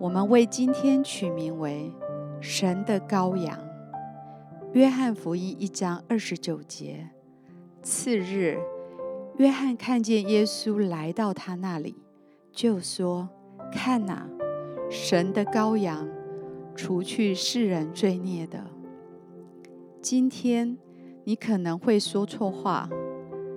我们为今天取名为“神的羔羊”。约翰福音一章二十九节。次日，约翰看见耶稣来到他那里，就说：“看哪，神的羔羊，除去世人罪孽的。”今天你可能会说错话，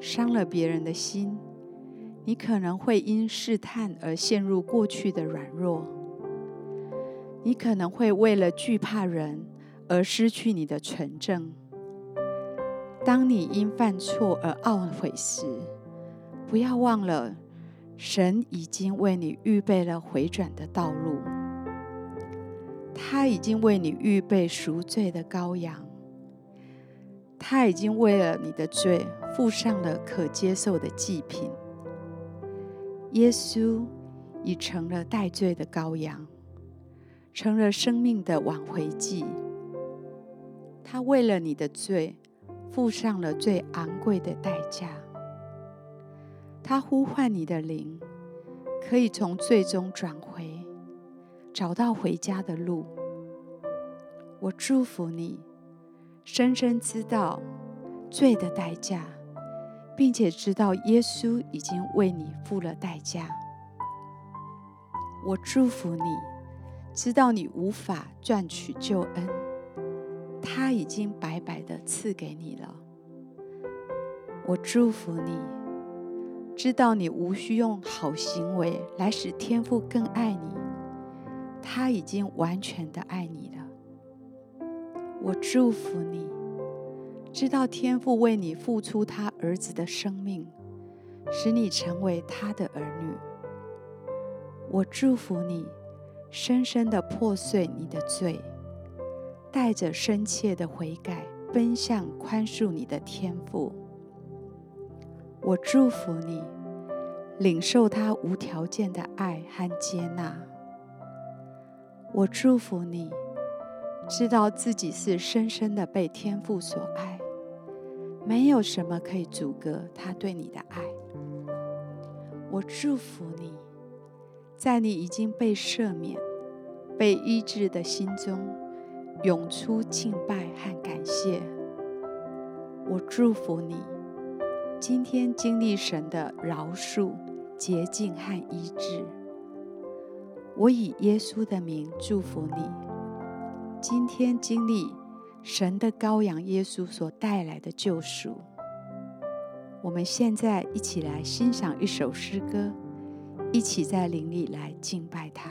伤了别人的心；你可能会因试探而陷入过去的软弱。你可能会为了惧怕人而失去你的纯正。当你因犯错而懊悔时，不要忘了，神已经为你预备了回转的道路。他已经为你预备赎罪的羔羊。他已经为了你的罪付上了可接受的祭品。耶稣已成了代罪的羔羊。成了生命的挽回祭，他为了你的罪付上了最昂贵的代价。他呼唤你的灵，可以从最终转回，找到回家的路。我祝福你，深深知道罪的代价，并且知道耶稣已经为你付了代价。我祝福你。知道你无法赚取救恩，他已经白白的赐给你了。我祝福你，知道你无需用好行为来使天父更爱你，他已经完全的爱你了。我祝福你，知道天父为你付出他儿子的生命，使你成为他的儿女。我祝福你。深深的破碎你的罪，带着深切的悔改，奔向宽恕你的天父。我祝福你，领受他无条件的爱和接纳。我祝福你，知道自己是深深的被天父所爱，没有什么可以阻隔他对你的爱。我祝福你。在你已经被赦免、被医治的心中，涌出敬拜和感谢。我祝福你，今天经历神的饶恕、洁净和医治。我以耶稣的名祝福你，今天经历神的羔羊耶稣所带来的救赎。我们现在一起来欣赏一首诗歌。一起在林里来敬拜。他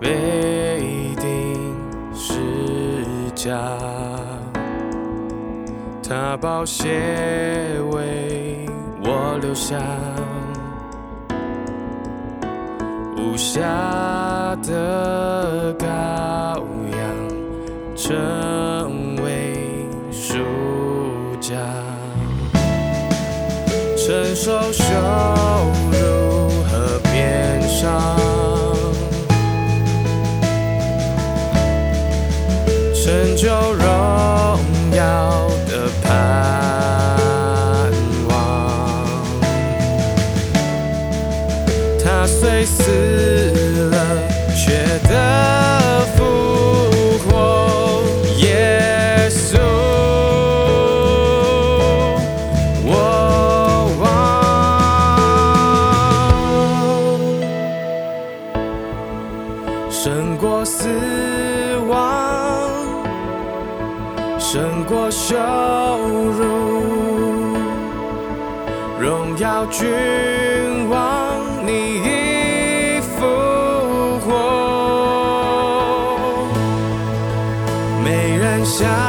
被钉十架，他宝血为我留下，无暇的羔羊成为赎价。承受羞成犹如荣耀君王，你已复活，没人想。